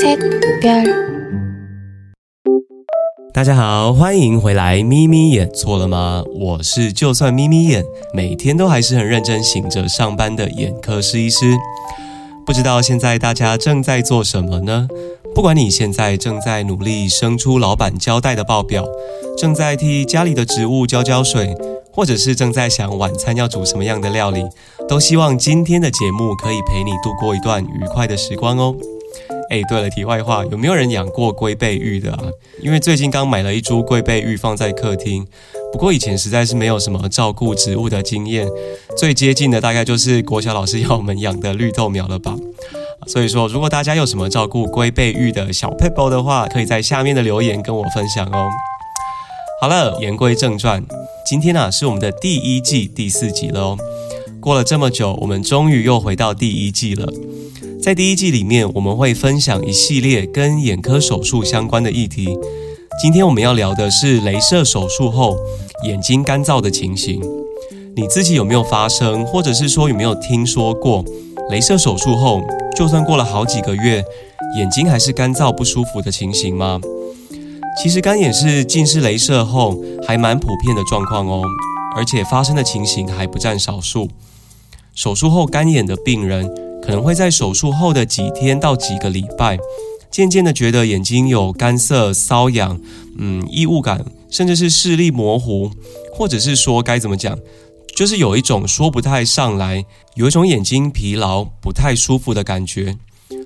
셋별大家好，欢迎回来。眯眯眼错了吗？我是就算眯眯眼，每天都还是很认真醒着上班的眼科师医师。不知道现在大家正在做什么呢？不管你现在正在努力生出老板交代的报表，正在替家里的植物浇浇水，或者是正在想晚餐要煮什么样的料理，都希望今天的节目可以陪你度过一段愉快的时光哦。哎，对了，题外话，有没有人养过龟背玉的啊？因为最近刚买了一株龟背玉放在客厅，不过以前实在是没有什么照顾植物的经验，最接近的大概就是国小老师要我们养的绿豆苗了吧。所以说，如果大家有什么照顾龟背玉的小 p e p l 的话，可以在下面的留言跟我分享哦。好了，言归正传，今天啊是我们的第一季第四集了哦。过了这么久，我们终于又回到第一季了。在第一季里面，我们会分享一系列跟眼科手术相关的议题。今天我们要聊的是镭射手术后眼睛干燥的情形。你自己有没有发生，或者是说有没有听说过，镭射手术后就算过了好几个月，眼睛还是干燥不舒服的情形吗？其实干眼是近视镭射后还蛮普遍的状况哦，而且发生的情形还不占少数。手术后干眼的病人。可能会在手术后的几天到几个礼拜，渐渐的觉得眼睛有干涩、瘙痒，嗯，异物感，甚至是视力模糊，或者是说该怎么讲，就是有一种说不太上来，有一种眼睛疲劳、不太舒服的感觉。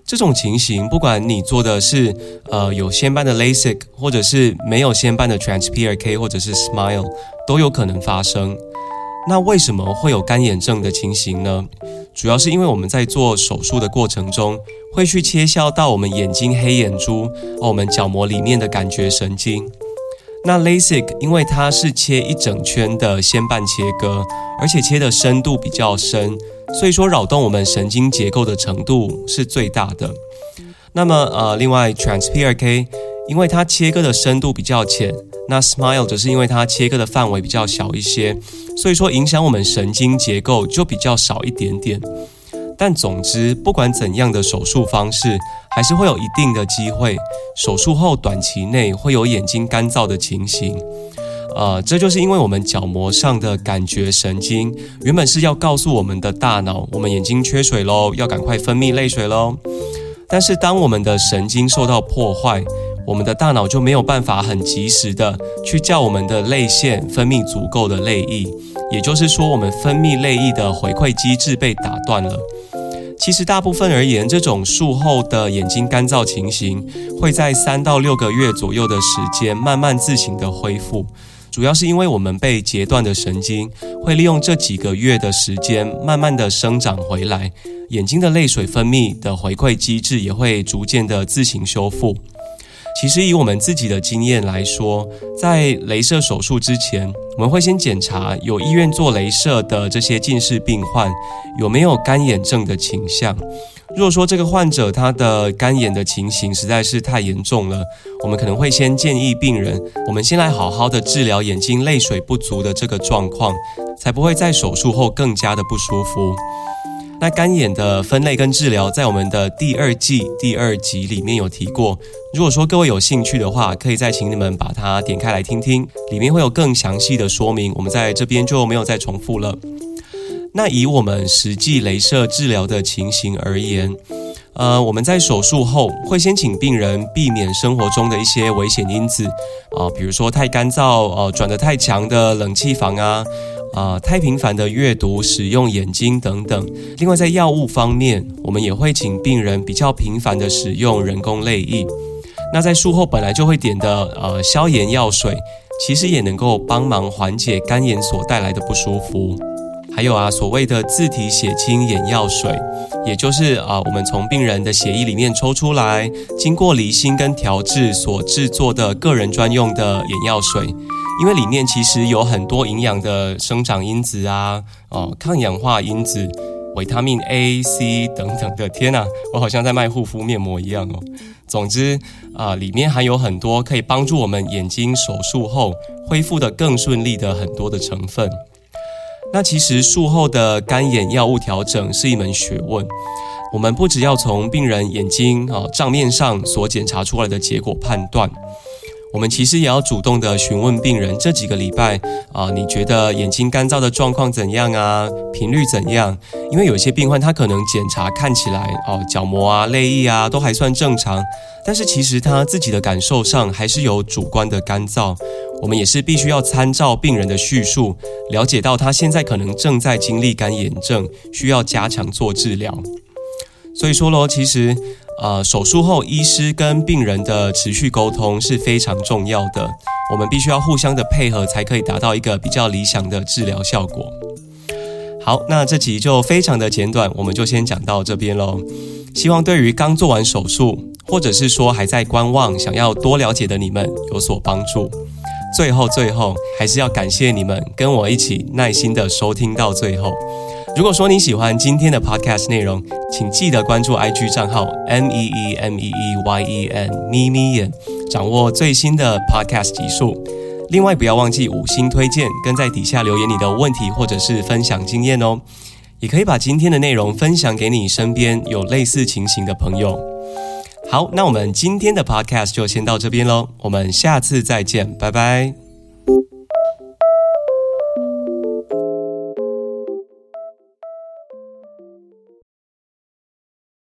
这种情形，不管你做的是呃有先斑的 LASIK，或者是没有先斑的 TransPRK，或者是 Smile，都有可能发生。那为什么会有干眼症的情形呢？主要是因为我们在做手术的过程中，会去切削到我们眼睛黑眼珠和我们角膜里面的感觉神经。那 LASIK 因为它是切一整圈的先瓣切割，而且切的深度比较深，所以说扰动我们神经结构的程度是最大的。那么呃，另外 TransPRK 因为它切割的深度比较浅。那 Smile 则是因为它切割的范围比较小一些，所以说影响我们神经结构就比较少一点点。但总之，不管怎样的手术方式，还是会有一定的机会，手术后短期内会有眼睛干燥的情形。呃，这就是因为我们角膜上的感觉神经原本是要告诉我们的大脑，我们眼睛缺水喽，要赶快分泌泪水喽。但是当我们的神经受到破坏，我们的大脑就没有办法很及时的去叫我们的泪腺分泌足够的泪液，也就是说，我们分泌泪液的回馈机制被打断了。其实大部分而言，这种术后的眼睛干燥情形会在三到六个月左右的时间慢慢自行的恢复，主要是因为我们被截断的神经会利用这几个月的时间慢慢的生长回来，眼睛的泪水分泌的回馈机制也会逐渐的自行修复。其实以我们自己的经验来说，在镭射手术之前，我们会先检查有医院做镭射的这些近视病患有没有干眼症的倾向。如果说这个患者他的干眼的情形实在是太严重了，我们可能会先建议病人，我们先来好好的治疗眼睛泪水不足的这个状况，才不会在手术后更加的不舒服。那干眼的分类跟治疗，在我们的第二季第二集里面有提过。如果说各位有兴趣的话，可以再请你们把它点开来听听，里面会有更详细的说明。我们在这边就没有再重复了。那以我们实际镭射治疗的情形而言，呃，我们在手术后会先请病人避免生活中的一些危险因子啊，比如说太干燥、呃转得太强的冷气房啊。啊，太频繁的阅读、使用眼睛等等。另外，在药物方面，我们也会请病人比较频繁的使用人工泪液。那在术后本来就会点的呃消炎药水，其实也能够帮忙缓解干眼所带来的不舒服。还有啊，所谓的自体血清眼药水，也就是啊我们从病人的血液里面抽出来，经过离心跟调制所制作的个人专用的眼药水。因为里面其实有很多营养的生长因子啊，哦，抗氧化因子、维他命 A、C 等等的。天呐，我好像在卖护肤面膜一样哦。总之啊，里面含有很多可以帮助我们眼睛手术后恢复的更顺利的很多的成分。那其实术后的干眼药物调整是一门学问。我们不只要从病人眼睛啊账面上所检查出来的结果判断。我们其实也要主动的询问病人这几个礼拜啊，你觉得眼睛干燥的状况怎样啊？频率怎样？因为有些病患他可能检查看起来哦，角膜啊、泪液啊都还算正常，但是其实他自己的感受上还是有主观的干燥。我们也是必须要参照病人的叙述，了解到他现在可能正在经历干眼症，需要加强做治疗。所以说咯，其实。呃，手术后，医师跟病人的持续沟通是非常重要的。我们必须要互相的配合，才可以达到一个比较理想的治疗效果。好，那这集就非常的简短，我们就先讲到这边喽。希望对于刚做完手术，或者是说还在观望、想要多了解的你们有所帮助。最后，最后还是要感谢你们跟我一起耐心的收听到最后。如果说你喜欢今天的 podcast 内容，请记得关注 IG 账号 M E E M E E Y E N 咪咪眼，掌握最新的 podcast 集数。另外，不要忘记五星推荐，跟在底下留言你的问题或者是分享经验哦。也可以把今天的内容分享给你身边有类似情形的朋友。好，那我们今天的 podcast 就先到这边喽，我们下次再见，拜拜。